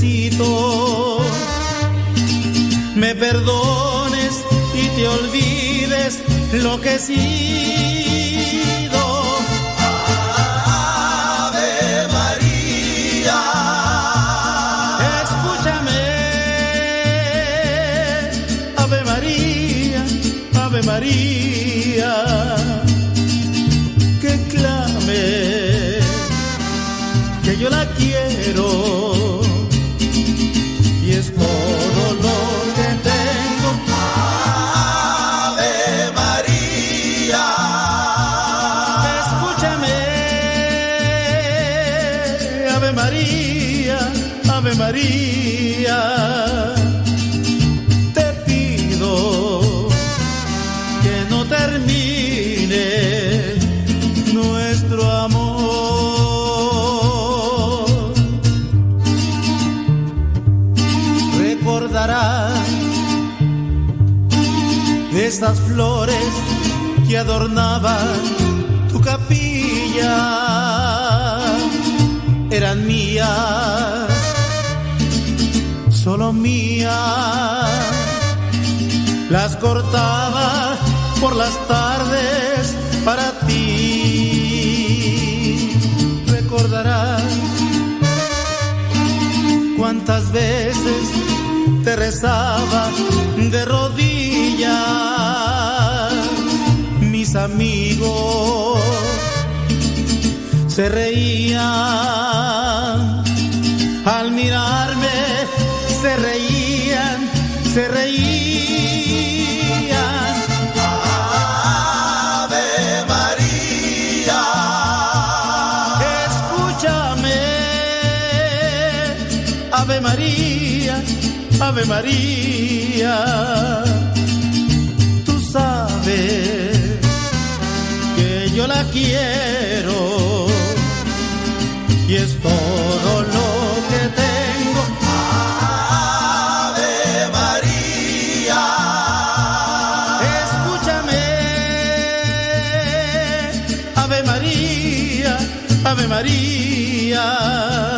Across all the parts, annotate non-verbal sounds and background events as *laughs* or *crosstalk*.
necesito. Me perdones y te olvides lo que he que adornaban tu capilla. Eran mías, solo mías. Las cortaba por las tardes para ti. Recordarás cuántas veces te rezaba de rodillas. Mis amigos se reían al mirarme, se reían, se reían. Ave María, escúchame, Ave María, Ave María. Yo la quiero y es todo lo que tengo. Ave María, escúchame, Ave María, Ave María.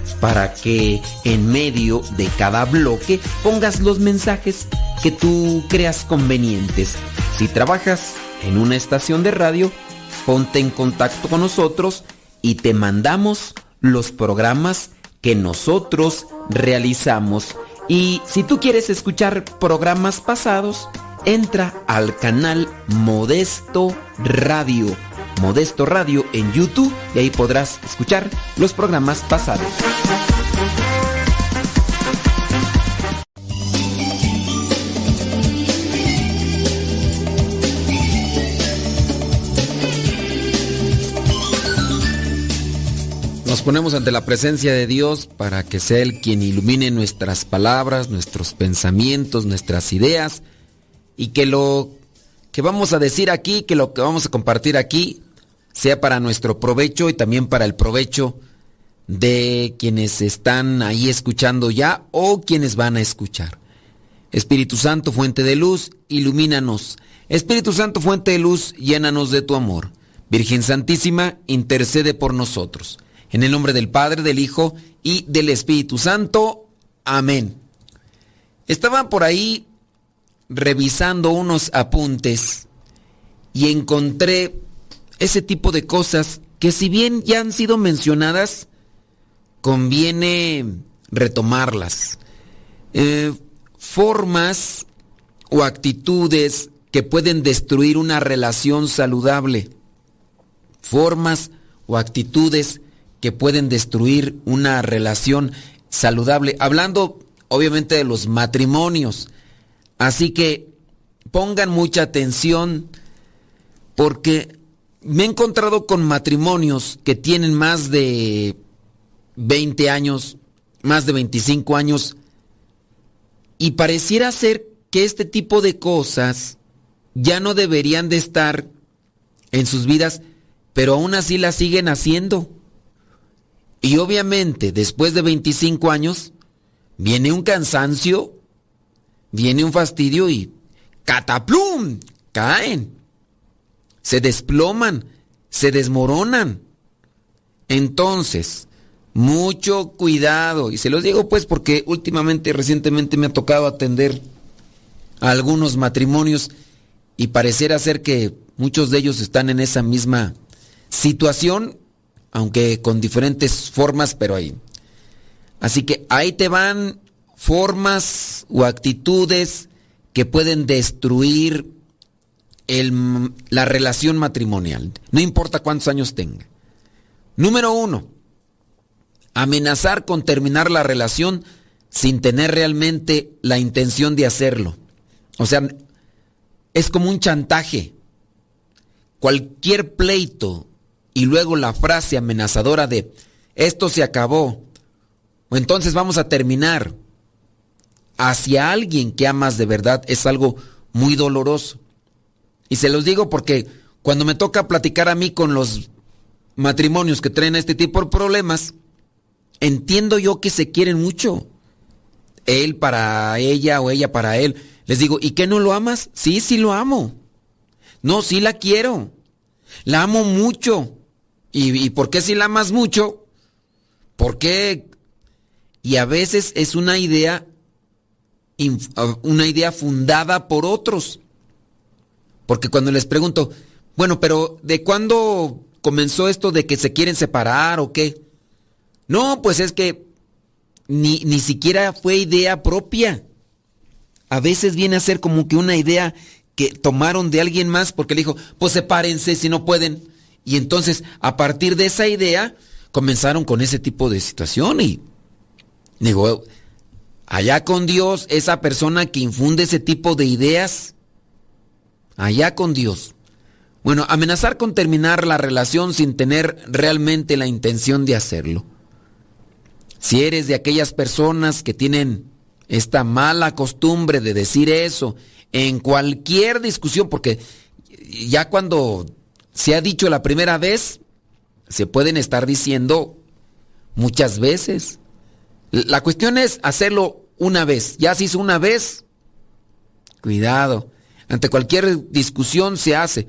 para que en medio de cada bloque pongas los mensajes que tú creas convenientes. Si trabajas en una estación de radio, ponte en contacto con nosotros y te mandamos los programas que nosotros realizamos. Y si tú quieres escuchar programas pasados, entra al canal Modesto Radio. Modesto Radio en YouTube y ahí podrás escuchar los programas pasados. Ponemos ante la presencia de Dios para que sea Él quien ilumine nuestras palabras, nuestros pensamientos, nuestras ideas y que lo que vamos a decir aquí, que lo que vamos a compartir aquí, sea para nuestro provecho y también para el provecho de quienes están ahí escuchando ya o quienes van a escuchar. Espíritu Santo, fuente de luz, ilumínanos. Espíritu Santo, fuente de luz, llénanos de tu amor. Virgen Santísima, intercede por nosotros. En el nombre del Padre, del Hijo y del Espíritu Santo. Amén. Estaba por ahí revisando unos apuntes y encontré ese tipo de cosas que si bien ya han sido mencionadas, conviene retomarlas. Eh, formas o actitudes que pueden destruir una relación saludable. Formas o actitudes que pueden destruir una relación saludable. Hablando obviamente de los matrimonios. Así que pongan mucha atención porque me he encontrado con matrimonios que tienen más de 20 años, más de 25 años, y pareciera ser que este tipo de cosas ya no deberían de estar en sus vidas, pero aún así las siguen haciendo. Y obviamente, después de 25 años, viene un cansancio, viene un fastidio y cataplum, caen, se desploman, se desmoronan. Entonces, mucho cuidado. Y se los digo pues porque últimamente, recientemente me ha tocado atender a algunos matrimonios y pareciera ser que muchos de ellos están en esa misma situación, aunque con diferentes formas, pero ahí. Así que ahí te van formas o actitudes que pueden destruir la relación matrimonial, no importa cuántos años tenga. Número uno, amenazar con terminar la relación sin tener realmente la intención de hacerlo. O sea, es como un chantaje. Cualquier pleito y luego la frase amenazadora de esto se acabó o entonces vamos a terminar hacia alguien que amas de verdad es algo muy doloroso. Y se los digo porque cuando me toca platicar a mí con los matrimonios que traen este tipo de problemas, entiendo yo que se quieren mucho. Él para ella o ella para él. Les digo, ¿y qué no lo amas? Sí, sí lo amo. No, sí la quiero. La amo mucho. ¿Y, por qué si la amas mucho? ¿Por qué? Y a veces es una idea, una idea fundada por otros. Porque cuando les pregunto, bueno, pero ¿de cuándo comenzó esto de que se quieren separar o qué? No, pues es que ni, ni siquiera fue idea propia. A veces viene a ser como que una idea que tomaron de alguien más porque le dijo, pues sepárense si no pueden. Y entonces, a partir de esa idea, comenzaron con ese tipo de situación y digo, allá con Dios, esa persona que infunde ese tipo de ideas, allá con Dios. Bueno, amenazar con terminar la relación sin tener realmente la intención de hacerlo. Si eres de aquellas personas que tienen esta mala costumbre de decir eso en cualquier discusión, porque ya cuando se ha dicho la primera vez, se pueden estar diciendo muchas veces. La cuestión es hacerlo una vez. Ya se hizo una vez, cuidado. Ante cualquier discusión se hace.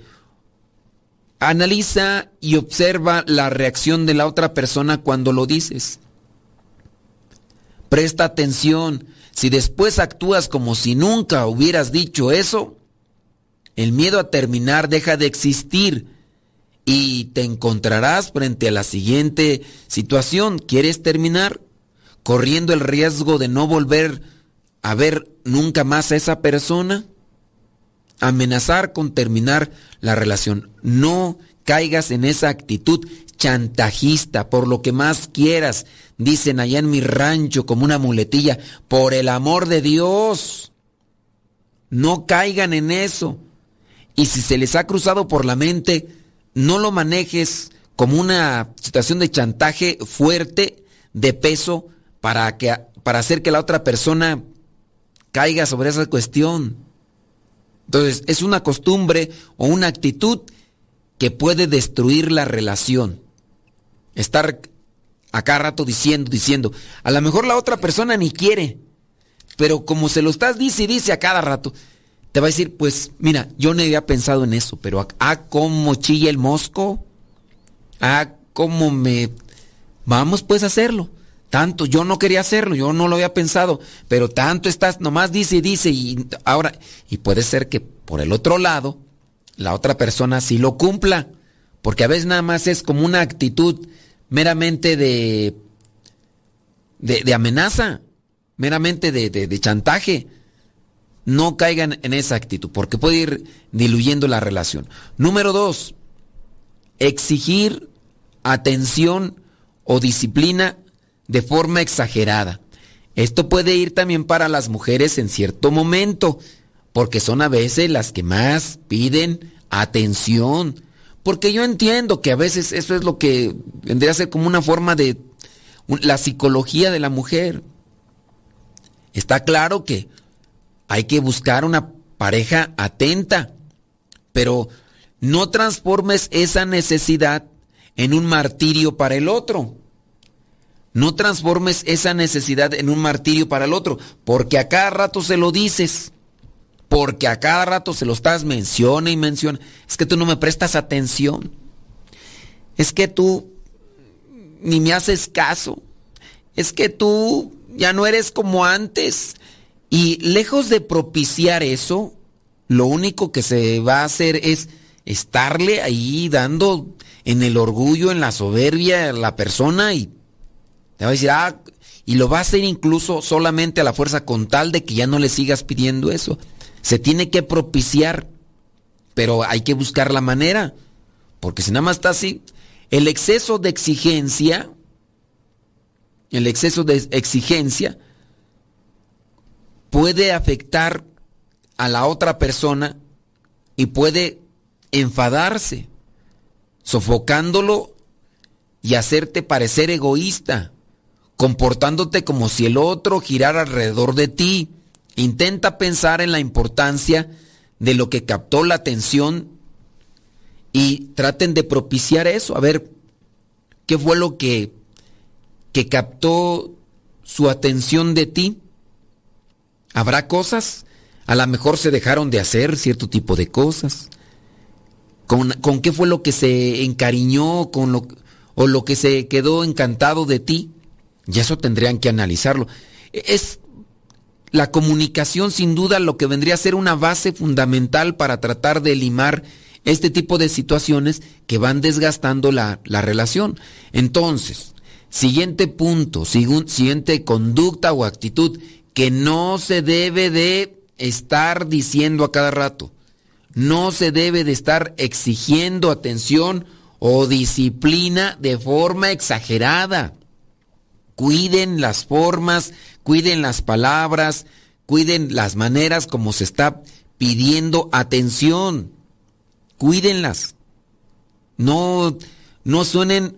Analiza y observa la reacción de la otra persona cuando lo dices. Presta atención. Si después actúas como si nunca hubieras dicho eso, el miedo a terminar deja de existir y te encontrarás frente a la siguiente situación. ¿Quieres terminar? Corriendo el riesgo de no volver a ver nunca más a esa persona. Amenazar con terminar la relación. No caigas en esa actitud chantajista por lo que más quieras, dicen allá en mi rancho como una muletilla, por el amor de Dios. No caigan en eso. Y si se les ha cruzado por la mente, no lo manejes como una situación de chantaje fuerte, de peso, para, que, para hacer que la otra persona caiga sobre esa cuestión. Entonces, es una costumbre o una actitud que puede destruir la relación. Estar acá rato diciendo, diciendo, a lo mejor la otra persona ni quiere, pero como se lo estás dice y dice a cada rato, te va a decir, pues mira, yo no había pensado en eso, pero ah, cómo chilla el mosco, ah, cómo me... Vamos pues a hacerlo. Tanto, yo no quería hacerlo, yo no lo había pensado, pero tanto estás, nomás dice y dice, y ahora, y puede ser que por el otro lado, la otra persona sí lo cumpla, porque a veces nada más es como una actitud meramente de, de, amenaza, meramente de, de chantaje. No caigan en esa actitud, porque puede ir diluyendo la relación. Número dos, exigir atención o disciplina de forma exagerada. Esto puede ir también para las mujeres en cierto momento, porque son a veces las que más piden atención. Porque yo entiendo que a veces eso es lo que vendría a ser como una forma de la psicología de la mujer. Está claro que hay que buscar una pareja atenta, pero no transformes esa necesidad en un martirio para el otro. No transformes esa necesidad en un martirio para el otro, porque a cada rato se lo dices, porque a cada rato se lo estás menciona y menciona. Es que tú no me prestas atención. Es que tú ni me haces caso. Es que tú ya no eres como antes. Y lejos de propiciar eso, lo único que se va a hacer es estarle ahí dando en el orgullo, en la soberbia a la persona y te va a decir, ah, y lo va a hacer incluso solamente a la fuerza con tal de que ya no le sigas pidiendo eso. Se tiene que propiciar, pero hay que buscar la manera, porque si nada más está así, el exceso de exigencia, el exceso de exigencia puede afectar a la otra persona y puede enfadarse, sofocándolo y hacerte parecer egoísta comportándote como si el otro girara alrededor de ti. Intenta pensar en la importancia de lo que captó la atención y traten de propiciar eso. A ver, ¿qué fue lo que, que captó su atención de ti? ¿Habrá cosas? A lo mejor se dejaron de hacer cierto tipo de cosas. ¿Con, con qué fue lo que se encariñó con lo, o lo que se quedó encantado de ti? Y eso tendrían que analizarlo. Es la comunicación sin duda lo que vendría a ser una base fundamental para tratar de limar este tipo de situaciones que van desgastando la, relación. Entonces, siguiente punto, siguiente conducta o actitud que no se debe de estar diciendo a cada rato. No se debe de estar exigiendo atención o disciplina de forma exagerada. Cuiden las formas, cuiden las palabras, cuiden las maneras como se está pidiendo atención. Cuídenlas. No, no suenen.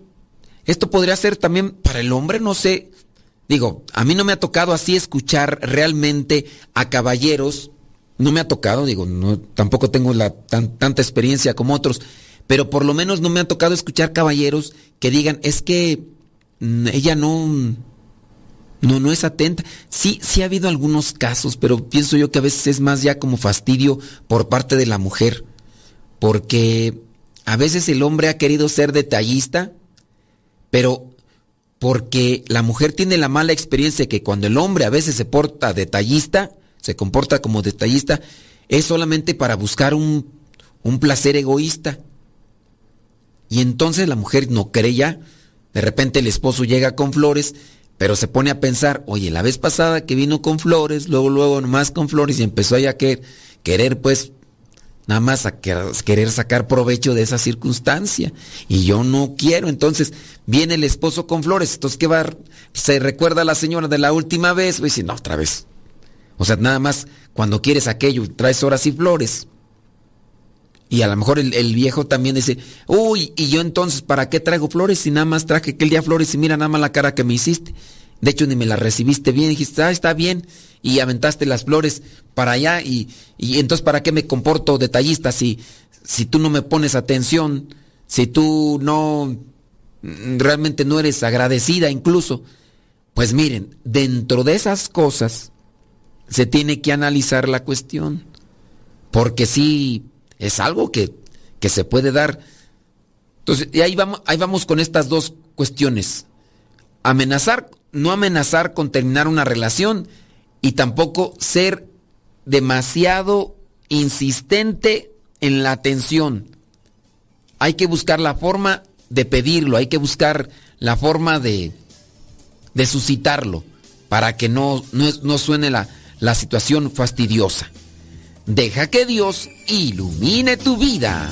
Esto podría ser también para el hombre, no sé. Digo, a mí no me ha tocado así escuchar realmente a caballeros. No me ha tocado, digo, no, tampoco tengo la tanta experiencia como otros, pero por lo menos no me ha tocado escuchar caballeros que digan, es que ella no, no, no es atenta. Sí, sí ha habido algunos casos, pero pienso yo que a veces es más ya como fastidio por parte de la mujer, porque a veces el hombre ha querido ser detallista, pero porque la mujer tiene la mala experiencia que cuando el hombre a veces se porta detallista, se comporta como detallista, es solamente para buscar un, un placer egoísta. Y entonces la mujer no cree ya de repente el esposo llega con flores, pero se pone a pensar, oye, la vez pasada que vino con flores, luego, luego nomás con flores y empezó ya a querer, querer pues nada más a querer sacar provecho de esa circunstancia. Y yo no quiero. Entonces viene el esposo con flores. Entonces, ¿qué va? Se recuerda a la señora de la última vez. Y dice, no, otra vez. O sea, nada más cuando quieres aquello, traes horas y flores. Y a lo mejor el, viejo también dice, uy, y yo entonces, ¿para qué traigo flores si nada más traje aquel día flores y mira nada más la cara que me hiciste? De hecho, ni me la recibiste bien, dijiste, ah, está bien, y aventaste las flores para allá, y, y entonces, ¿para qué me comporto detallista si, si tú no me pones atención, si tú no, realmente no eres agradecida incluso? Pues miren, dentro de esas cosas se tiene que analizar la cuestión, porque si es algo que, se puede dar. Entonces, y ahí vamos, ahí vamos con estas dos cuestiones. Amenazar, no amenazar con terminar una relación y tampoco ser demasiado insistente en la atención. Hay que buscar la forma de pedirlo, hay que buscar la forma de, de suscitarlo para que no, no, suene la, la situación fastidiosa. Deja que Dios ilumine tu vida.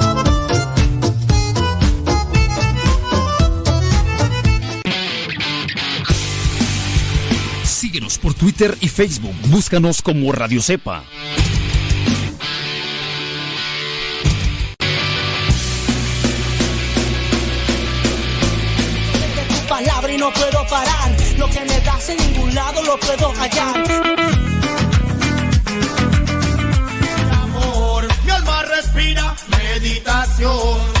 Por Twitter y Facebook. Búscanos como Radio Cepa. palabra y no puedo parar. Lo que me das en ningún lado lo puedo hallar. Amor, mi alma respira meditación.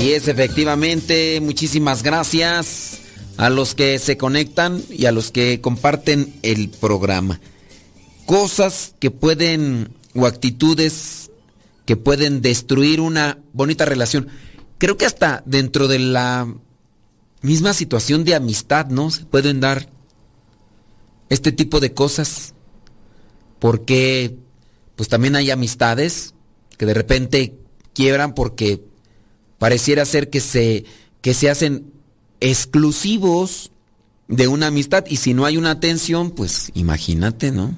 Así es, efectivamente, muchísimas gracias a los que se conectan y a los que comparten el programa. Cosas que pueden o actitudes que pueden destruir una bonita relación. Creo que hasta dentro de la misma situación de amistad, ¿no? Se pueden dar este tipo de cosas. Porque pues también hay amistades que de repente quiebran porque pareciera ser que se que se hacen exclusivos de una amistad y si no hay una atención, pues imagínate, ¿no?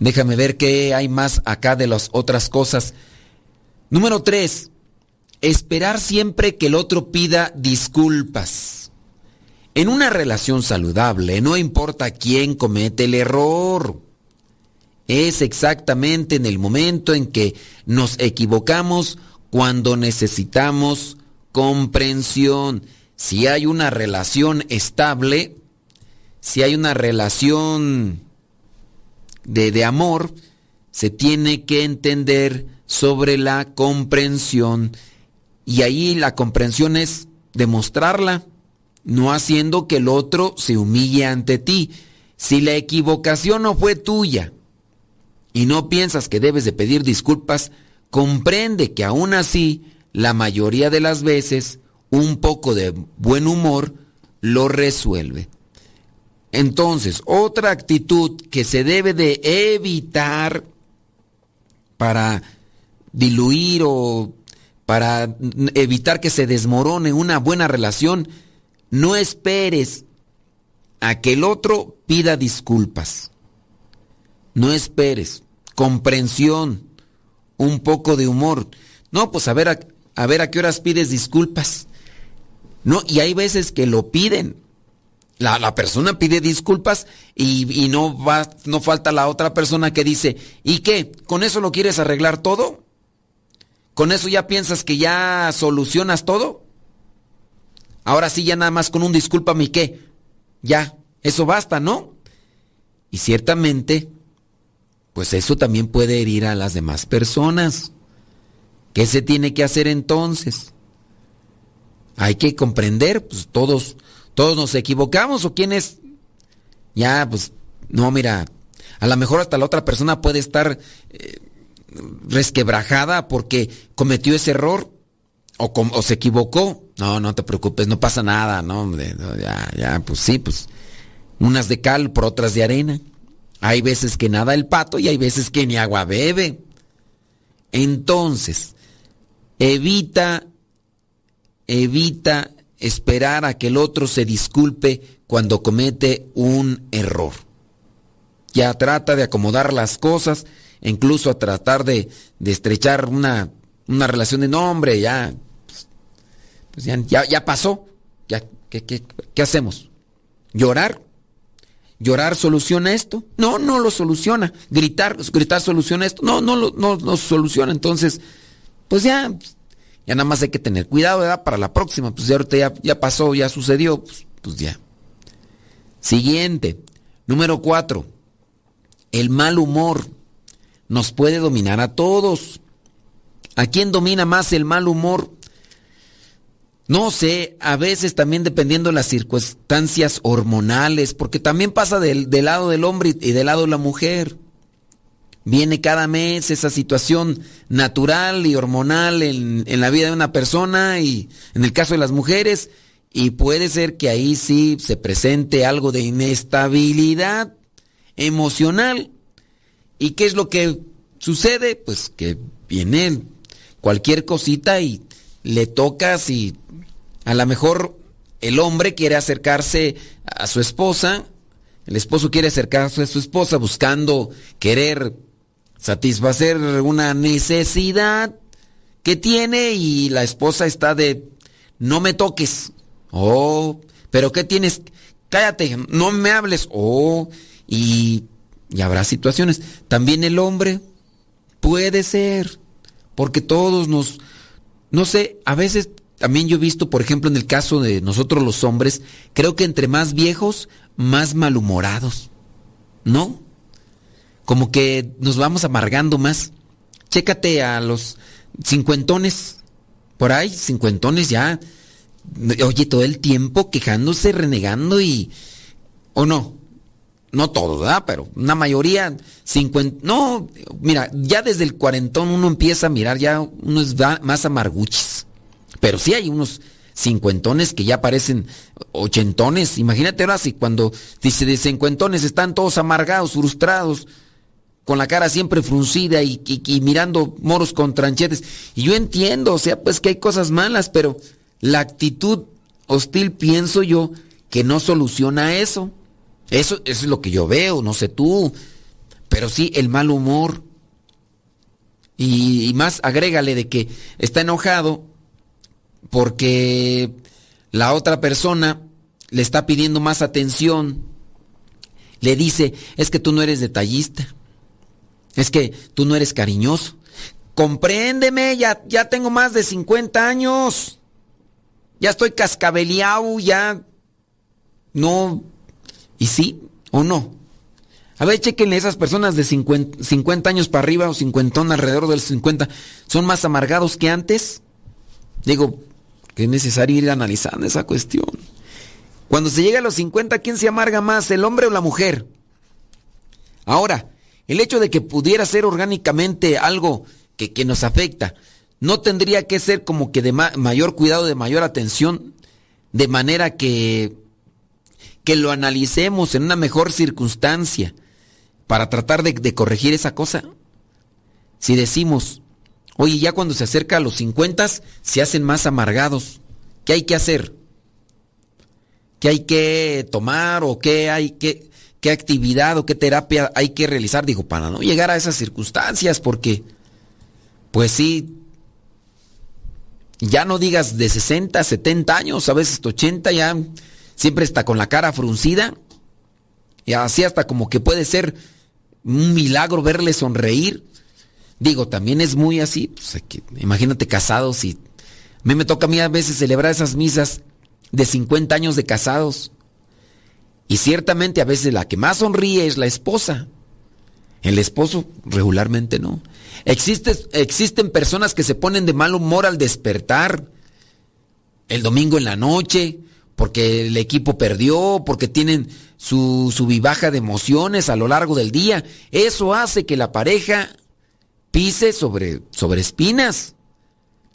Déjame ver qué hay más acá de las otras cosas. Número tres, esperar siempre que el otro pida disculpas. En una relación saludable no importa quién comete el error. Es exactamente en el momento en que nos equivocamos cuando necesitamos comprensión. Si hay una relación estable, si hay una relación de, de, amor, se tiene que entender sobre la comprensión. Y ahí la comprensión es demostrarla, no haciendo que el otro se humille ante ti. Si la equivocación no fue tuya y no piensas que debes de pedir disculpas, comprende que aún así, la mayoría de las veces, un poco de buen humor lo resuelve. Entonces, otra actitud que se debe de evitar para diluir o para evitar que se desmorone una buena relación, no esperes a que el otro pida disculpas. No esperes. Comprensión. Un poco de humor. No, pues a ver a, ver a qué horas pides disculpas. No, y hay veces que lo piden. La, la persona pide disculpas y, y, no va, no falta la otra persona que dice, ¿y qué? ¿Con eso lo quieres arreglar todo? ¿Con eso ya piensas que ya solucionas todo? Ahora sí, ya nada más con un discúlpame y qué. Ya, eso basta, ¿no? Y ciertamente, pues eso también puede herir a las demás personas. ¿Qué se tiene que hacer entonces? Hay que comprender, pues todos, todos nos equivocamos o quién es. Ya, pues, no, mira, a lo mejor hasta la otra persona puede estar eh, resquebrajada porque cometió ese error o, o, se equivocó. No, no te preocupes, no pasa nada, no, ya, ya, pues sí, pues unas de cal por otras de arena. Hay veces que nada el pato y hay veces que ni agua bebe. Entonces, evita, evita esperar a que el otro se disculpe cuando comete un error. Ya trata de acomodar las cosas, incluso a tratar de, de estrechar una, una, relación de nombre, ya, pues ya, ya, pasó, ya, ¿qué, qué, qué hacemos? ¿Llorar? ¿Llorar soluciona esto? No, no lo soluciona. ¿Gritar, gritar soluciona esto? No, no lo no, no soluciona. Entonces, pues ya, ya nada más hay que tener cuidado, ¿verdad? Para la próxima. Pues ya ahorita ya, ya pasó, ya sucedió, pues, pues ya. Siguiente, número cuatro. El mal humor nos puede dominar a todos. ¿A quién domina más el mal humor? No sé, a veces también dependiendo de las circunstancias hormonales, porque también pasa del, lado del hombre y del lado de la mujer. Viene cada mes esa situación natural y hormonal en, en la vida de una persona y en el caso de las mujeres, y puede ser que ahí sí se presente algo de inestabilidad emocional. ¿Y qué es lo que sucede? Pues que viene cualquier cosita y le tocas y a lo mejor el hombre quiere acercarse a su esposa, el esposo quiere acercarse a su esposa buscando querer satisfacer una necesidad que tiene y la esposa está de no me toques. Oh, pero ¿qué tienes? Cállate, no me hables. Oh, y, y habrá situaciones. También el hombre puede ser, porque todos nos, no sé, a veces también yo he visto, por ejemplo, en el caso de nosotros los hombres, creo que entre más viejos, más malhumorados. ¿No? Como que nos vamos amargando más. Chécate a los cincuentones. Por ahí, cincuentones ya. Oye, todo el tiempo quejándose, renegando y... ¿O no? No todos, ¿verdad? Pero una mayoría, cincuenta... No, mira, ya desde el cuarentón uno empieza a mirar, ya uno es más amarguchis. Pero sí hay unos cincuentones que ya parecen ochentones. Imagínate ahora si cuando dice de cincuentones están todos amargados, frustrados, con la cara siempre fruncida y, mirando moros con tranchetes. Y yo entiendo, o sea, pues que hay cosas malas, pero la actitud hostil pienso yo que no soluciona eso. Eso, es lo que yo veo, no sé tú. Pero sí, el mal humor. Y más agrégale de que está enojado porque la otra persona le está pidiendo más atención. Le dice, es que tú no eres detallista. Es que tú no eres cariñoso. Compréndeme, ya, ya tengo más de 50 años. Ya estoy cascabeleado, ya. No. ¿Y sí o no? A ver, chequen esas personas de 50, 50 años para arriba o 50 alrededor de los 50. ¿Son más amargados que antes? Digo, que es necesario ir analizando esa cuestión. Cuando se llega a los 50, ¿quién se amarga más, el hombre o la mujer? Ahora, el hecho de que pudiera ser orgánicamente algo que, que nos afecta, no tendría que ser como que de mayor cuidado, de mayor atención, de manera que, que lo analicemos en una mejor circunstancia para tratar de, de corregir esa cosa. Si decimos, Oye, ya cuando se acerca a los 50 se hacen más amargados. ¿Qué hay que hacer? ¿Qué hay que tomar o qué hay que qué actividad o qué terapia hay que realizar? Digo, para no llegar a esas circunstancias porque pues sí ya no digas de 60, 70 años, a veces 80 ya siempre está con la cara fruncida. Y así hasta como que puede ser un milagro verle sonreír. Digo, también es muy así, pues, imagínate casados y a mí me toca a mí a veces celebrar esas misas de 50 años de casados. Y ciertamente a veces la que más sonríe es la esposa. El esposo regularmente no. Existe, existen personas que se ponen de mal humor al despertar el domingo en la noche, porque el equipo perdió, porque tienen su, su vivaja de emociones a lo largo del día. Eso hace que la pareja pise sobre, sobre espinas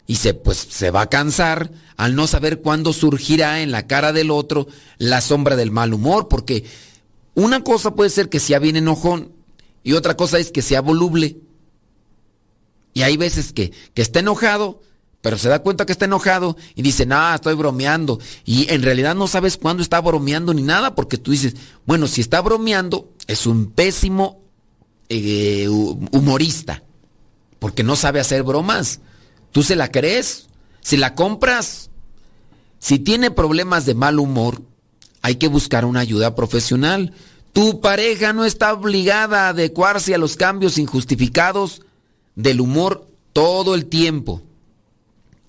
y se, pues, se va a cansar al no saber cuándo surgirá en la cara del otro la sombra del mal humor, porque una cosa puede ser que sea bien enojón y otra cosa es que sea voluble. Y hay veces que, que está enojado, pero se da cuenta que está enojado y dice, no, estoy bromeando. Y en realidad no sabes cuándo está bromeando ni nada, porque tú dices, bueno, si está bromeando, es un pésimo eh, humorista porque no sabe hacer bromas. ¿Tú se la crees? Si la compras, si tiene problemas de mal humor, hay que buscar una ayuda profesional. Tu pareja no está obligada a adecuarse a los cambios injustificados del humor todo el tiempo.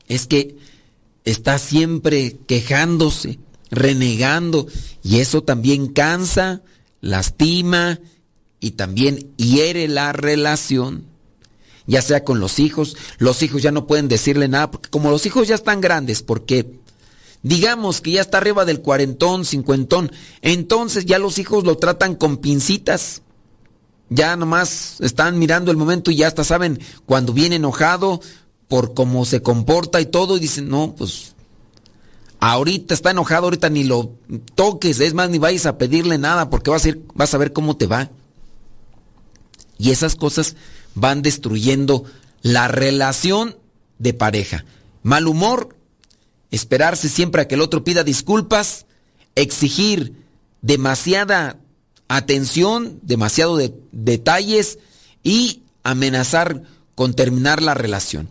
Es que está siempre quejándose, renegando, y eso también cansa, lastima y también hiere la relación. Ya sea con los hijos, los hijos ya no pueden decirle nada, porque como los hijos ya están grandes, porque digamos que ya está arriba del cuarentón, cincuentón, entonces ya los hijos lo tratan con pincitas. Ya nomás están mirando el momento y ya hasta saben cuando viene enojado por cómo se comporta y todo y dicen, no, pues ahorita está enojado, ahorita ni lo toques, es más, ni vayas a pedirle nada porque vas a, ir, vas a ver cómo te va. Y esas cosas van destruyendo la relación de pareja. Mal humor, esperarse siempre a que el otro pida disculpas, exigir demasiada atención, demasiado de, detalles y amenazar con terminar la relación.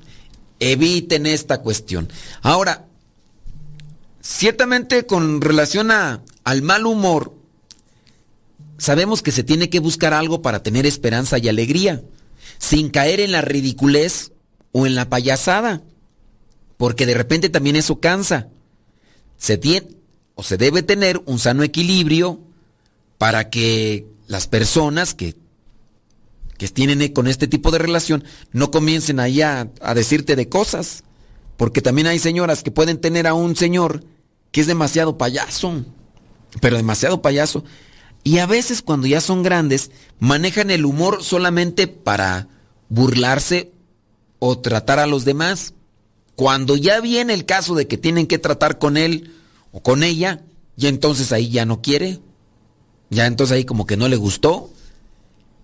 Eviten esta cuestión. Ahora, ciertamente con relación a, al mal humor, sabemos que se tiene que buscar algo para tener esperanza y alegría, sin caer en la ridiculez o en la payasada porque de repente también eso cansa. Se tiene o se debe tener un sano equilibrio para que las personas que, que tienen con este tipo de relación no comiencen ahí a, a decirte de cosas. Porque también hay señoras que pueden tener a un señor que es demasiado payaso, pero demasiado payaso. Y a veces cuando ya son grandes, manejan el humor solamente para burlarse o tratar a los demás. Cuando ya viene el caso de que tienen que tratar con él o con ella, y entonces ahí ya no quiere, ya entonces ahí como que no le gustó,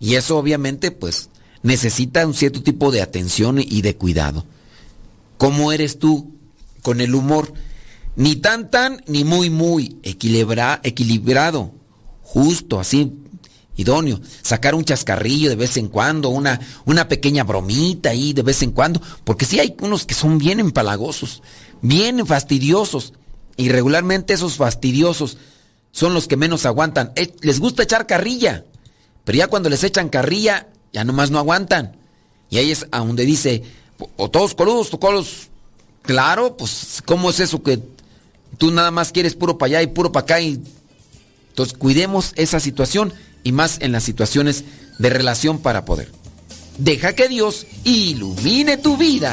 y eso obviamente pues necesita un cierto tipo de atención y de cuidado. ¿Cómo eres tú con el humor? Ni tan tan, ni muy muy, equilibrado, justo, así, idóneo. Sacar un chascarrillo de vez en cuando, una, una pequeña bromita ahí de vez en cuando, porque sí hay unos que son bien empalagosos, bien fastidiosos, y regularmente esos fastidiosos son los que menos aguantan. Eh, les gusta echar carrilla, pero ya cuando les echan carrilla, ya nomás no aguantan. Y ahí es a donde dice, o todos coludos, o colos. Claro, pues, ¿cómo es eso que tú nada más quieres puro para allá y puro para acá? Y... Entonces, cuidemos esa situación y más en las situaciones de relación para poder. Deja que Dios ilumine tu vida.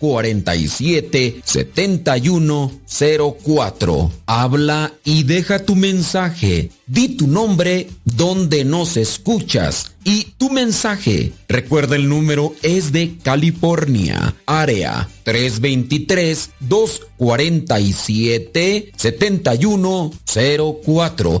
247 7104. Habla y deja tu mensaje. Di tu nombre donde nos escuchas y tu mensaje. Recuerda el número es de California, área 323 247 7104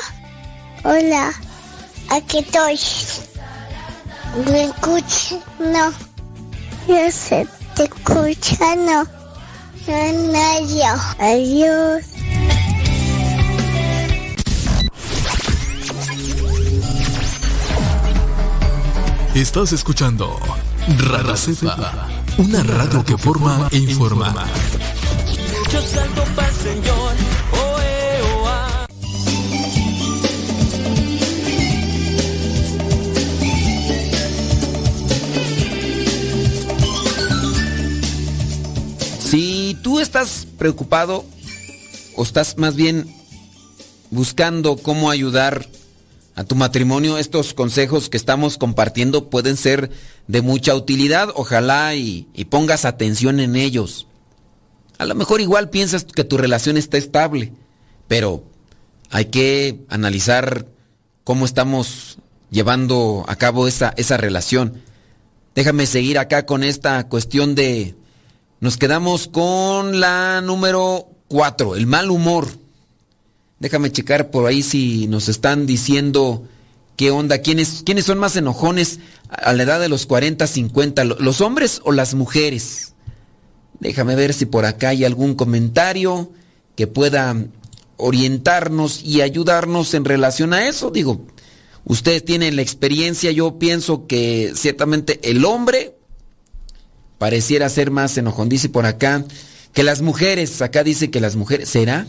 Hola, aquí estoy. ¿Me escuchas? No. Yo se te escucha, no. No, yo. Adiós. Estás escuchando Radio Cepa, una radio que forma e informa. Yo salto para el Señor. Estás preocupado o estás más bien buscando cómo ayudar a tu matrimonio, estos consejos que estamos compartiendo pueden ser de mucha utilidad. Ojalá y, pongas atención en ellos. A lo mejor igual piensas que tu relación está estable, pero hay que analizar cómo estamos llevando a cabo esa, esa relación. Déjame seguir acá con esta cuestión de... Nos quedamos con la número 4, el mal humor. Déjame checar por ahí si nos están diciendo qué onda, quiénes, quiénes son más enojones a la edad de los 40, 50, los hombres o las mujeres. Déjame ver si por acá hay algún comentario que pueda orientarnos y ayudarnos en relación a eso. Digo, ustedes tienen la experiencia, yo pienso que ciertamente el hombre pareciera ser más enojón. Dice por acá que las mujeres, acá dice que las mujeres, ¿será?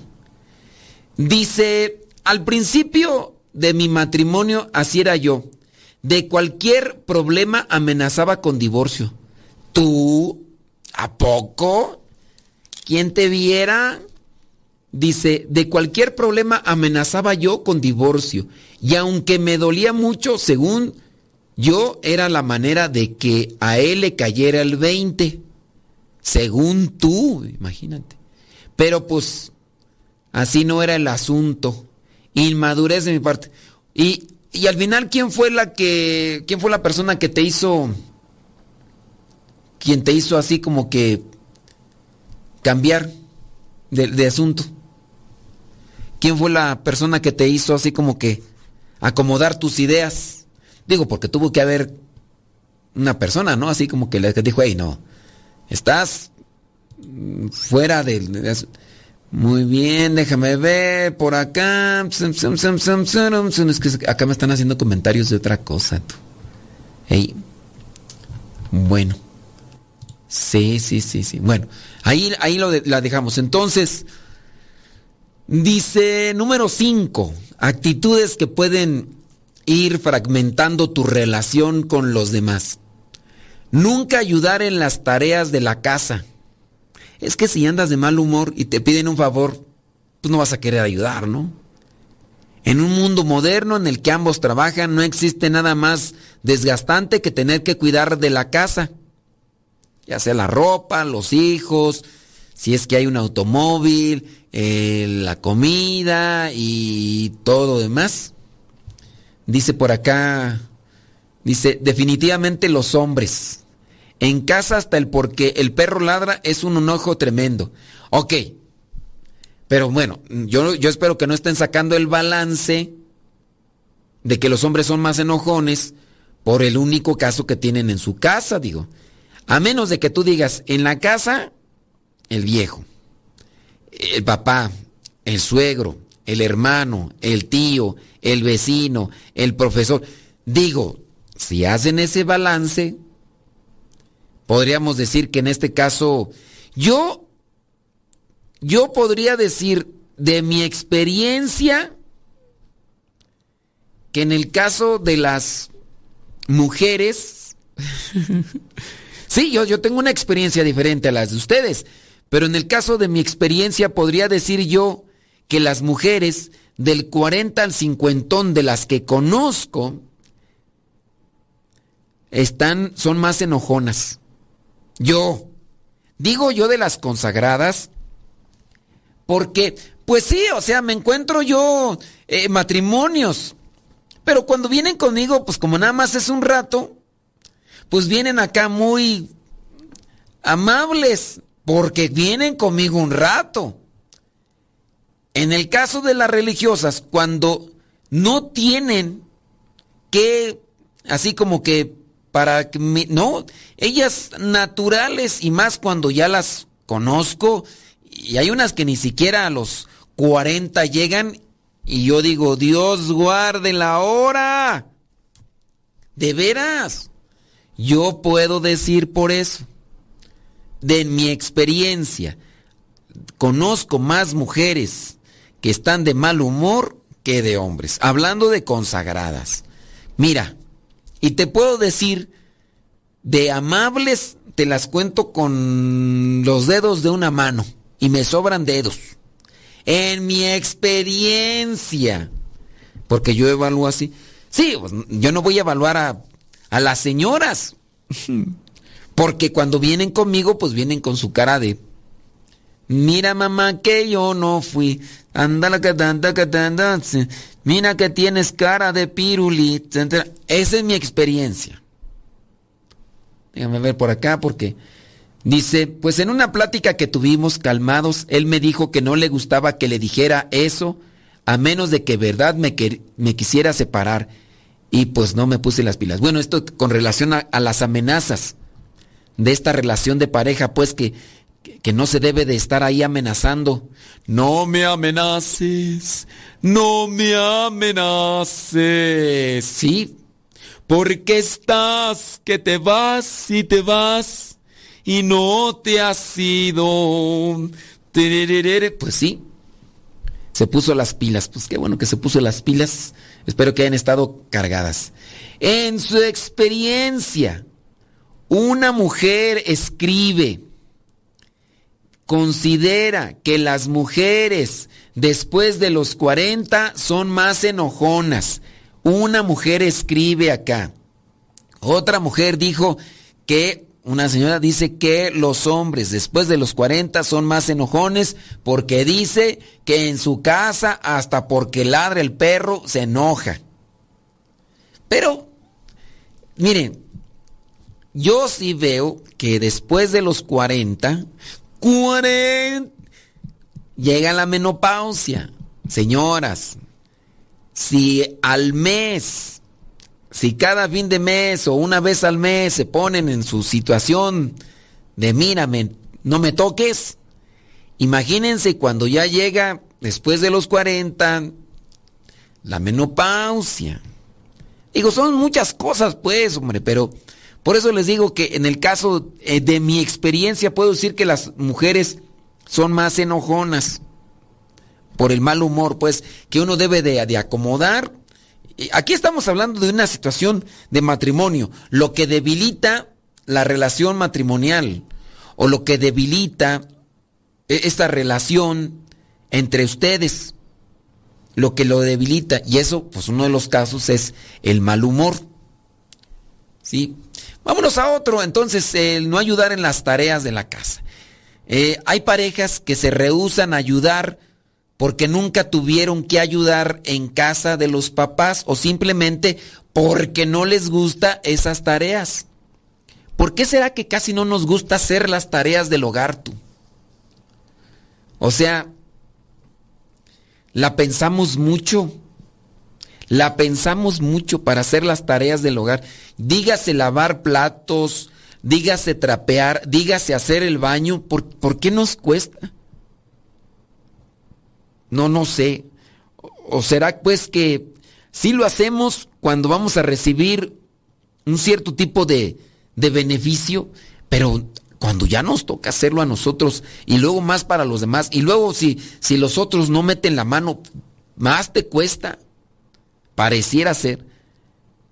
Dice, al principio de mi matrimonio así era yo. De cualquier problema amenazaba con divorcio. ¿Tú? ¿A poco? ¿Quién te viera? Dice, de cualquier problema amenazaba yo con divorcio. Y aunque me dolía mucho, según yo, era la manera de que a él le cayera el 20. Según tú, imagínate. Pero pues, así no era el asunto. Inmadurez de mi parte. Y, y al final, ¿quién fue la que, quién fue la persona que te hizo, quien te hizo así como que cambiar de, de asunto? ¿Quién fue la persona que te hizo así como que acomodar tus ideas? Digo, porque tuvo que haber una persona, ¿no? Así como que le dijo, hey, no, estás fuera del... Muy bien, déjame ver por acá. Es que acá me están haciendo comentarios de otra cosa. Hey. Bueno. Sí, sí, sí, sí. Bueno, ahí, ahí lo la dejamos. Entonces, Dice número 5, actitudes que pueden ir fragmentando tu relación con los demás. Nunca ayudar en las tareas de la casa. Es que si andas de mal humor y te piden un favor, pues no vas a querer ayudar, ¿no? En un mundo moderno en el que ambos trabajan, no existe nada más desgastante que tener que cuidar de la casa. Ya sea la ropa, los hijos, si es que hay un automóvil, eh, la comida y todo demás. Dice por acá, dice, definitivamente los hombres. En casa hasta el porque el perro ladra es un enojo tremendo. Ok, pero bueno, yo, yo espero que no estén sacando el balance de que los hombres son más enojones por el único caso que tienen en su casa, digo. A menos de que tú digas, en la casa, el viejo el papá, el suegro, el hermano, el tío, el vecino, el profesor. Digo, si hacen ese balance, podríamos decir que en este caso, yo, yo podría decir de mi experiencia que en el caso de las mujeres, *laughs* sí, yo, yo tengo una experiencia diferente a las de ustedes. Pero en el caso de mi experiencia podría decir yo que las mujeres del 40 al 50 de las que conozco están son más enojonas. Yo digo yo de las consagradas porque pues sí, o sea, me encuentro yo eh, matrimonios, pero cuando vienen conmigo, pues como nada más es un rato, pues vienen acá muy amables, porque vienen conmigo un rato. En el caso de las religiosas, cuando no tienen que, así como que para que no, ellas naturales y más cuando ya las conozco, y hay unas que ni siquiera a los 40 llegan y yo digo, Dios guarde la hora. De veras, yo puedo decir por eso de mi experiencia, conozco más mujeres que están de mal humor que de hombres, hablando de consagradas. Mira, y te puedo decir, de amables te las cuento con los dedos de una mano y me sobran dedos. En mi experiencia. porque yo evalúo así. Sí, pues, yo no voy a evaluar a, a las señoras. *laughs* Porque cuando vienen conmigo, pues vienen con su cara de Mira mamá que yo no fui. Anda que que Mira que tienes cara de piruli. Esa es mi experiencia. Déjame ver por acá porque dice, pues en una plática que tuvimos calmados, él me dijo que no le gustaba que le dijera eso a menos de que verdad me, me quisiera separar. Y pues no me puse las pilas. Bueno, esto con relación a las amenazas de esta relación de pareja, pues que que no se debe de estar ahí amenazando. No me amenaces, no me amenaces. Sí, porque estás que te vas y te vas y no te has ido. Pues sí, se puso las pilas. Pues qué bueno que se puso las pilas. Espero que hayan estado cargadas. En su experiencia, una mujer escribe considera que las mujeres después de los 40 son más enojonas. Una mujer escribe acá. Otra mujer dijo que, una señora dice que los hombres después de los 40 son más enojones porque dice que en su casa hasta porque ladra el perro se enoja. Pero, miren, yo sí veo que después de los 40 40. Llega la menopausia. Señoras, si al mes, si cada fin de mes o una vez al mes se ponen en su situación de mírame, no me toques, imagínense cuando ya llega después de los 40 la menopausia. Digo, son muchas cosas pues, hombre, pero por eso les digo que en el caso eh, de mi experiencia puedo decir que las mujeres son más enojonas por el mal humor, pues, que uno debe de, acomodar. Aquí estamos hablando de una situación de matrimonio, lo que debilita la relación matrimonial o lo que debilita e, esta relación entre ustedes, lo que lo debilita, y eso, pues uno de los casos es el mal humor. ¿Sí? Vámonos a otro, entonces, el no ayudar en las tareas de la casa. Eh, hay parejas que se rehusan a ayudar porque nunca tuvieron que ayudar en casa de los papás o simplemente porque no les gusta esas tareas. ¿Por qué será que casi no nos gusta hacer las tareas del hogar tú? O sea, la pensamos mucho. La pensamos mucho para hacer las tareas del hogar. Dígase lavar platos, dígase trapear, dígase hacer el baño. ¿Por, qué nos cuesta? No, no sé. ¿O será pues que sí lo hacemos cuando vamos a recibir un cierto tipo de, de beneficio, pero cuando ya nos toca hacerlo a nosotros y luego más para los demás y luego si, si los otros no meten la mano, más te cuesta pareciera ser,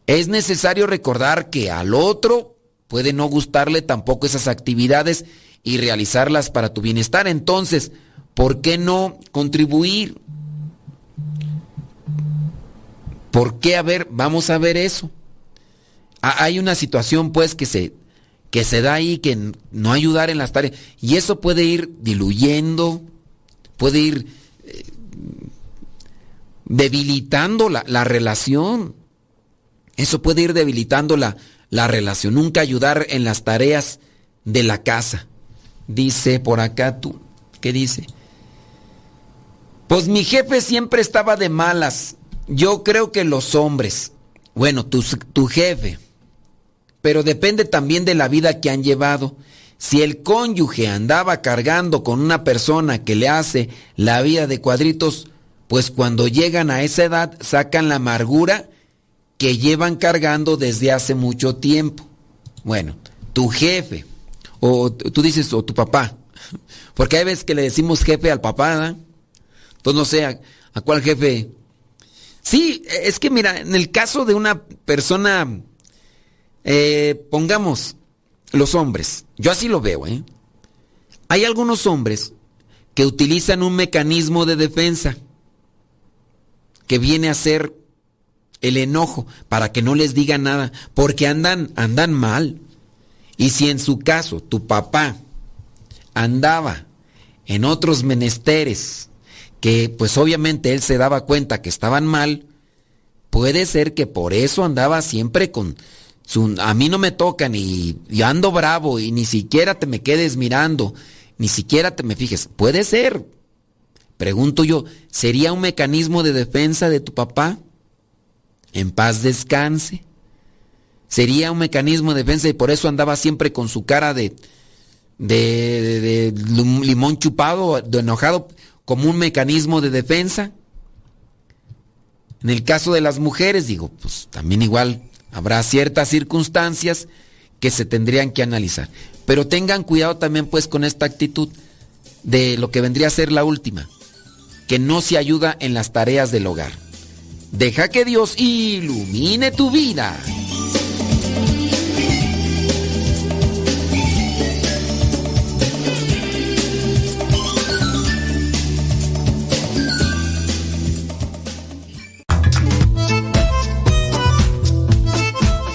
es necesario recordar que al otro puede no gustarle tampoco esas actividades y realizarlas para tu bienestar. Entonces, ¿por qué no contribuir? ¿Por qué? A ver, vamos a ver eso. Hay una situación pues que se, que se da ahí, que no ayudar en las tareas. Y eso puede ir diluyendo, puede ir debilitando la, relación. Eso puede ir debilitando la, la relación. Nunca ayudar en las tareas de la casa. Dice por acá tú, ¿qué dice? Pues mi jefe siempre estaba de malas. Yo creo que los hombres, bueno, tu, tu jefe, pero depende también de la vida que han llevado. Si el cónyuge andaba cargando con una persona que le hace la vida de cuadritos, pues cuando llegan a esa edad sacan la amargura que llevan cargando desde hace mucho tiempo. Bueno, tu jefe, o tú dices, o tu papá, *laughs* porque hay veces que le decimos jefe al papá, ¿verdad? Entonces no sé a, cuál jefe. Sí, es que mira, en el caso de una persona, eh, pongamos los hombres, yo así lo veo, ¿eh? Hay algunos hombres que utilizan un mecanismo de defensa que viene a ser el enojo para que no les diga nada, porque andan, andan mal. Y si en su caso tu papá andaba en otros menesteres, que pues obviamente él se daba cuenta que estaban mal, puede ser que por eso andaba siempre con a mí no me tocan y, y ando bravo y ni siquiera te me quedes mirando, ni siquiera te me fijes. Puede ser. Pregunto yo, ¿sería un mecanismo de defensa de tu papá? En paz descanse. Sería un mecanismo de defensa y por eso andaba siempre con su cara de, de, limón chupado, de enojado, como un mecanismo de defensa. En el caso de las mujeres, digo, pues también igual habrá ciertas circunstancias que se tendrían que analizar. Pero tengan cuidado también pues con esta actitud de lo que vendría a ser la última, que no se ayuda en las tareas del hogar. Deja que Dios ilumine tu vida.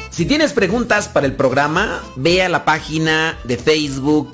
Si tienes preguntas para el programa, ve a la página de Facebook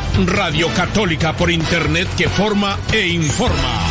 Radio Católica por Internet que forma e informa.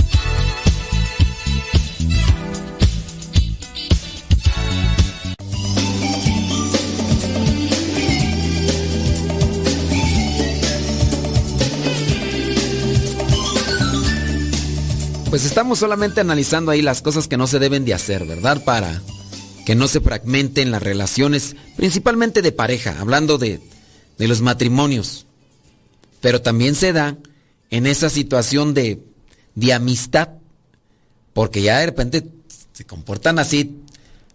Pues estamos solamente analizando ahí las cosas que no se deben de hacer, ¿verdad? Para que no se fragmenten las relaciones, principalmente de pareja, hablando de, de los matrimonios. Pero también se da en esa situación de, de amistad, porque ya de repente se comportan así.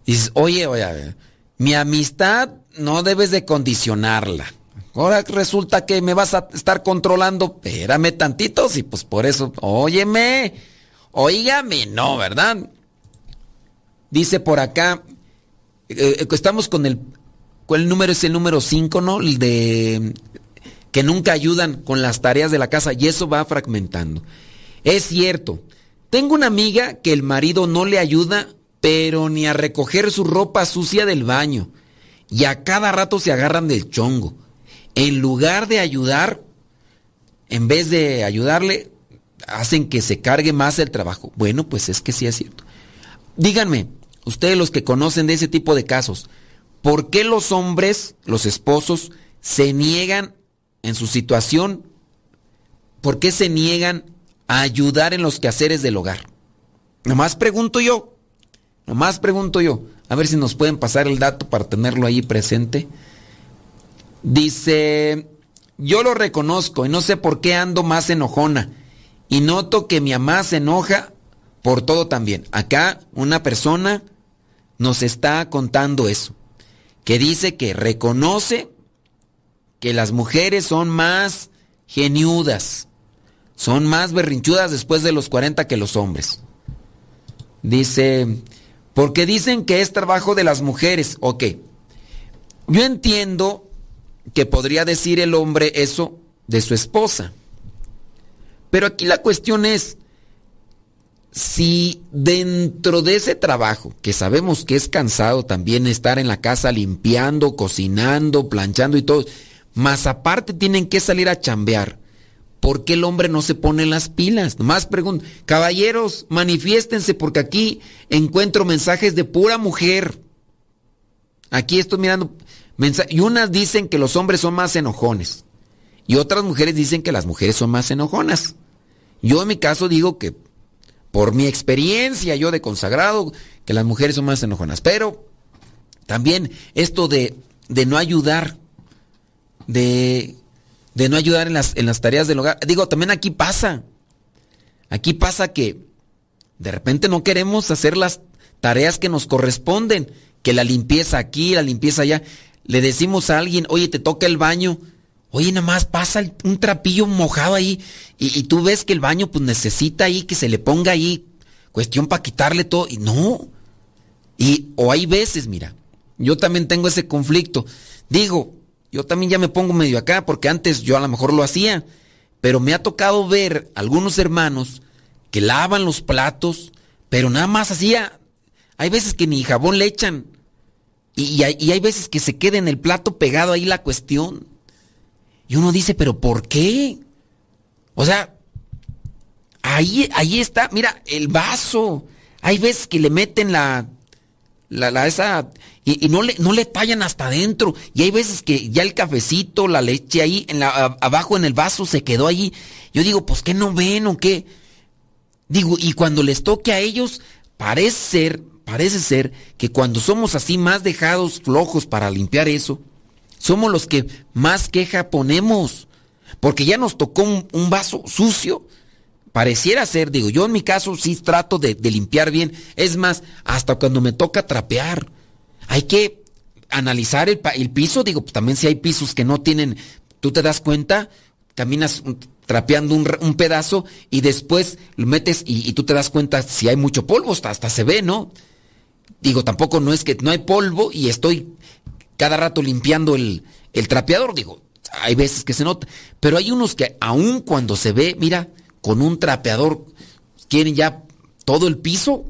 Y dices, oye, oye, mi amistad no debes de condicionarla. Ahora resulta que me vas a estar controlando, espérame tantitos y pues por eso, óyeme, Oígame, no, ¿verdad? Dice por acá, eh, eh, estamos con el, ¿cuál número es el número 5, no? El de que nunca ayudan con las tareas de la casa y eso va fragmentando. Es cierto, tengo una amiga que el marido no le ayuda, pero ni a recoger su ropa sucia del baño. Y a cada rato se agarran del chongo. En lugar de ayudar, en vez de ayudarle, hacen que se cargue más el trabajo. Bueno, pues es que sí es cierto. Díganme, ustedes los que conocen de ese tipo de casos, ¿por qué los hombres, los esposos, se niegan en su situación? ¿Por qué se niegan a ayudar en los quehaceres del hogar? Nomás pregunto yo, nomás pregunto yo, a ver si nos pueden pasar el dato para tenerlo ahí presente. Dice, yo lo reconozco y no sé por qué ando más enojona y noto que mi mamá se enoja por todo también. Acá una persona nos está contando eso, que dice que reconoce que las mujeres son más geniudas, son más berrinchudas después de los 40 que los hombres. Dice, porque dicen que es trabajo de las mujeres. Ok, yo entiendo que podría decir el hombre eso de su esposa. Pero aquí la cuestión es, si dentro de ese trabajo, que sabemos que es cansado también estar en la casa limpiando, cocinando, planchando y todo, más aparte tienen que salir a chambear, ¿por qué el hombre no se pone las pilas? Nomás pregunto, caballeros, manifiéstense porque aquí encuentro mensajes de pura mujer. Aquí estoy mirando y unas dicen que los hombres son más enojones y otras mujeres dicen que las mujeres son más enojonas. Yo en mi caso digo que por mi experiencia yo de consagrado que las mujeres son más enojonas, pero también esto de, de no ayudar, de, de no ayudar en las, en las tareas del hogar. Digo, también aquí pasa. Aquí pasa que de repente no queremos hacer las tareas que nos corresponden, que la limpieza aquí, la limpieza allá. Le decimos a alguien, oye, te toca el baño. Oye, nada más pasa un trapillo mojado ahí y, tú ves que el baño pues necesita ahí que se le ponga ahí cuestión para quitarle todo. Y no. Y, o hay veces, mira, yo también tengo ese conflicto. Digo, yo también ya me pongo medio acá porque antes yo a lo mejor lo hacía, pero me ha tocado ver algunos hermanos que lavan los platos, pero nada más hacía. Hay veces que ni jabón le echan. Y, hay, y hay veces que se queda en el plato pegado ahí la cuestión. Y uno dice, pero ¿por qué? O sea, ahí, ahí está, mira, el vaso. Hay veces que le meten la, la, esa, y, no, le, no le tallan hasta adentro. Y hay veces que ya el cafecito, la leche ahí, en la, abajo en el vaso se quedó ahí. Yo digo, pues ¿qué no ven o qué? Digo, y cuando les toque a ellos, parece ser, parece ser que cuando somos así más dejados, flojos para limpiar eso, somos los que más queja ponemos. Porque ya nos tocó un vaso sucio Pareciera ser, digo, yo en mi caso sí trato de, limpiar bien. Es más, hasta cuando me toca trapear. Hay que analizar el, piso, digo, pues también si hay pisos que no tienen, tú te das cuenta, caminas trapeando un, pedazo y después lo metes y, tú te das cuenta si hay mucho polvo, hasta, hasta se ve, ¿no? Digo, tampoco no es que no hay polvo y estoy cada rato limpiando el, el trapeador, digo, hay veces que se nota, pero hay unos que aun cuando se ve, mira, con un trapeador quieren ya todo el piso.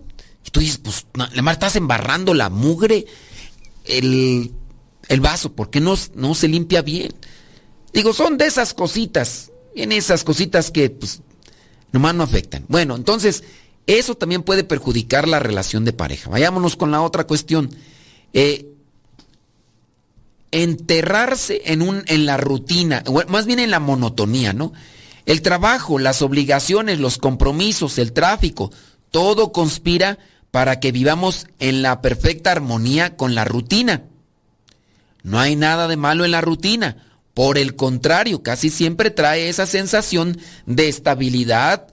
Y tú dices, pues, más estás embarrando la mugre, el, el vaso, porque no, no se limpia bien. Digo, son de esas cositas, en esas cositas que, pues, nomás no afectan. Bueno, entonces, eso también puede perjudicar la relación de pareja. Vayámonos con la otra cuestión. Eh, enterrarse en, un, en la rutina, más bien en la monotonía, ¿no? El trabajo, las obligaciones, los compromisos, el tráfico, todo conspira para que vivamos en la perfecta armonía con la rutina. No hay nada de malo en la rutina. Por el contrario, casi siempre trae esa sensación de estabilidad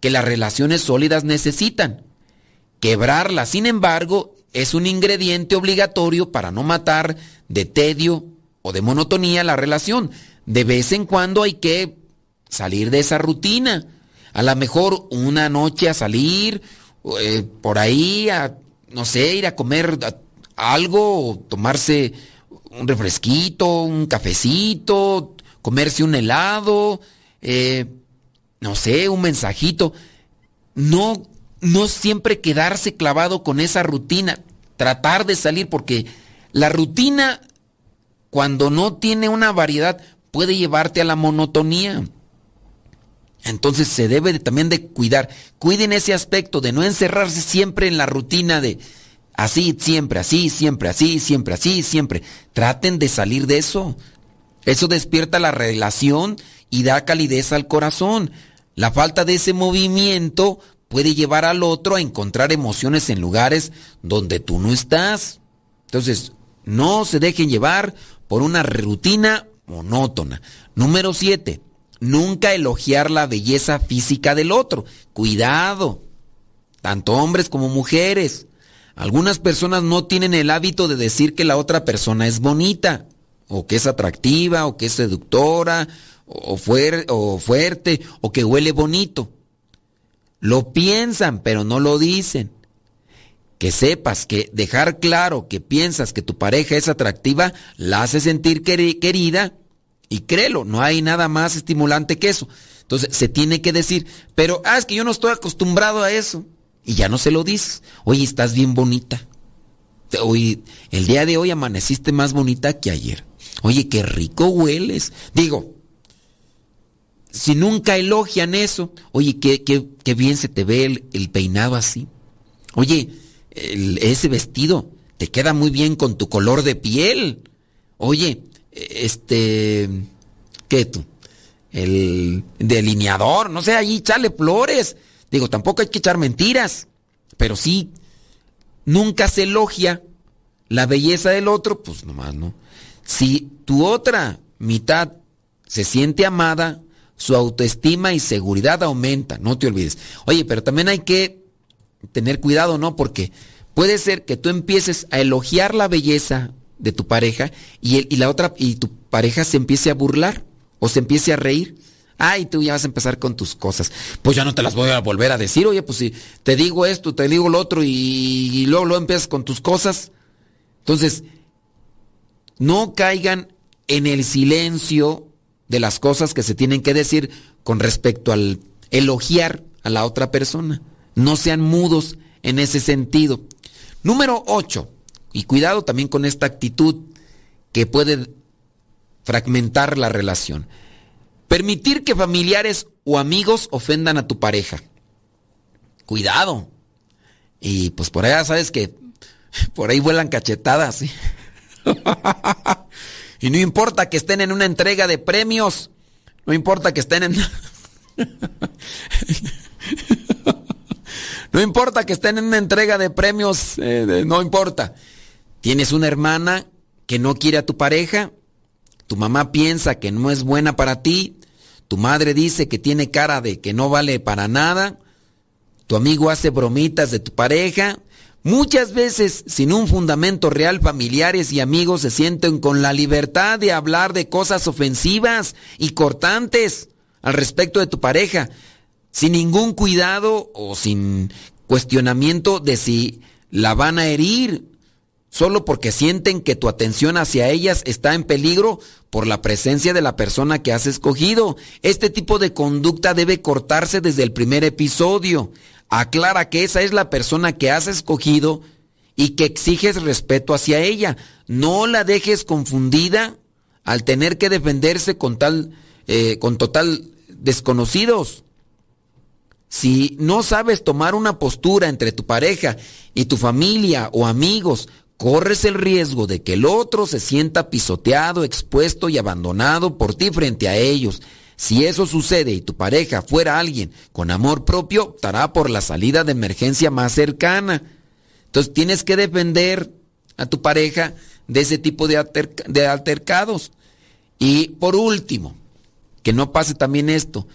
que las relaciones sólidas necesitan. Quebrarla, sin embargo, es un ingrediente obligatorio para no matar de tedio o de monotonía la relación. De vez en cuando hay que salir de esa rutina. A lo mejor una noche a salir, eh, por ahí, a, no sé, ir a comer algo, o tomarse un refresquito, un cafecito, comerse un helado, eh, no sé, un mensajito. No, no siempre quedarse clavado con esa rutina, tratar de salir porque la rutina, cuando no tiene una variedad, puede llevarte a la monotonía. Entonces se debe también de cuidar. Cuiden ese aspecto de no encerrarse siempre en la rutina de así, siempre, así, siempre, así, siempre, así, siempre. Traten de salir de eso. Eso despierta la relación y da calidez al corazón. La falta de ese movimiento puede llevar al otro a encontrar emociones en lugares donde tú no estás. Entonces, no se dejen llevar por una rutina monótona. Número 7 Nunca elogiar la belleza física del otro. Cuidado. Tanto hombres como mujeres. Algunas personas no tienen el hábito de decir que la otra persona es bonita, o que es atractiva, o que es seductora, o, o fuerte, o que huele bonito. Lo piensan, pero no lo dicen. Que sepas que dejar claro que piensas que tu pareja es atractiva la hace sentir querida y créelo, no hay nada más estimulante que eso. Entonces se tiene que decir, pero, ah, es que yo no estoy acostumbrado a eso. Y ya no se lo dices. Oye, estás bien bonita. Hoy, el día de hoy amaneciste más bonita que ayer. Oye, qué rico hueles. Digo, si nunca elogian eso, oye, qué, qué, bien se te ve el, peinado así. Oye, ese vestido te queda muy bien con tu color de piel. Oye, este, ¿qué tú? El delineador, no sé, ahí echarle flores. Digo, tampoco hay que echar mentiras, pero sí, nunca se elogia la belleza del otro, pues nomás, ¿no? Si tu otra mitad se siente amada, su autoestima y seguridad aumenta, no te olvides. Oye, pero también hay que tener cuidado, ¿no? Porque puede ser que tú empieces a elogiar la belleza de tu pareja y, y la otra y tu pareja se empiece a burlar o se empiece a reír. Ay, tú ya vas a empezar con tus cosas. Pues ya no te las voy a volver a decir. Oye, pues si te digo esto, te digo lo otro y, y luego, luego empiezas con tus cosas. Entonces, no caigan en el silencio de las cosas que se tienen que decir con respecto al elogiar a la otra persona. No sean mudos en ese sentido. Número 8. Y cuidado también con esta actitud que puede fragmentar la relación. Permitir que familiares o amigos ofendan a tu pareja. Cuidado. Y pues por allá sabes que por ahí vuelan cachetadas. *laughs* Y no importa que estén en una entrega de premios, no importa que estén en... *laughs* no importa que estén en una entrega de premios, eh, no importa. Tienes una hermana que no quiere a tu pareja, tu mamá piensa que no es buena para ti, tu madre dice que tiene cara de que no vale para nada, tu amigo hace bromitas de tu pareja, Muchas veces, sin un fundamento real, familiares y amigos se sienten con la libertad de hablar de cosas ofensivas y cortantes al respecto de tu pareja, sin ningún cuidado o sin cuestionamiento de si la van a herir, solo porque sienten que tu atención hacia ellas está en peligro por la presencia de la persona que has escogido. Este tipo de conducta debe cortarse desde el primer episodio aclara que esa es la persona que has escogido y que exiges respeto hacia ella. No la dejes confundida al tener que defenderse con tal, eh, con total desconocidos. Si no sabes tomar una postura entre tu pareja y tu familia o amigos, corres el riesgo de que el otro se sienta pisoteado, expuesto y abandonado por ti frente a ellos. Si eso sucede y tu pareja fuera alguien con amor propio, optará por la salida de emergencia más cercana. Entonces tienes que defender a tu pareja de ese tipo de, altercados. Y por último, que no pase también esto,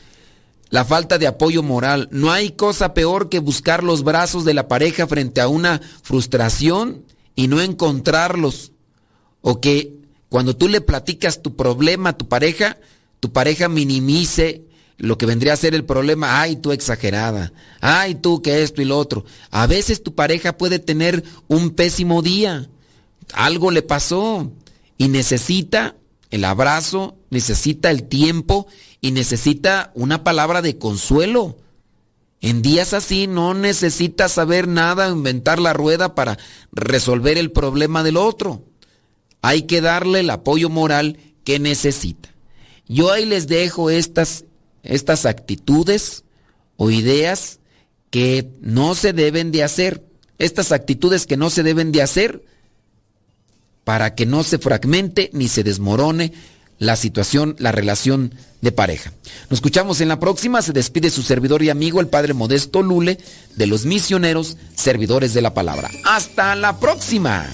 la falta de apoyo moral. No hay cosa peor que buscar los brazos de la pareja frente a una frustración y no encontrarlos. O que cuando tú le platicas tu problema a tu pareja, tu pareja minimice lo que vendría a ser el problema, ay tú exagerada, ay tú que esto y lo otro. A veces tu pareja puede tener un pésimo día, algo le pasó y necesita el abrazo, necesita el tiempo y necesita una palabra de consuelo. En días así no necesita saber nada, inventar la rueda para resolver el problema del otro. Hay que darle el apoyo moral que necesita. Yo ahí les dejo estas, estas actitudes o ideas que no se deben de hacer, estas actitudes que no se deben de hacer para que no se fragmente ni se desmorone la situación, la relación de pareja. Nos escuchamos en la próxima. Se despide su servidor y amigo, el Padre Modesto Lule, de los misioneros servidores de la palabra. Hasta la próxima.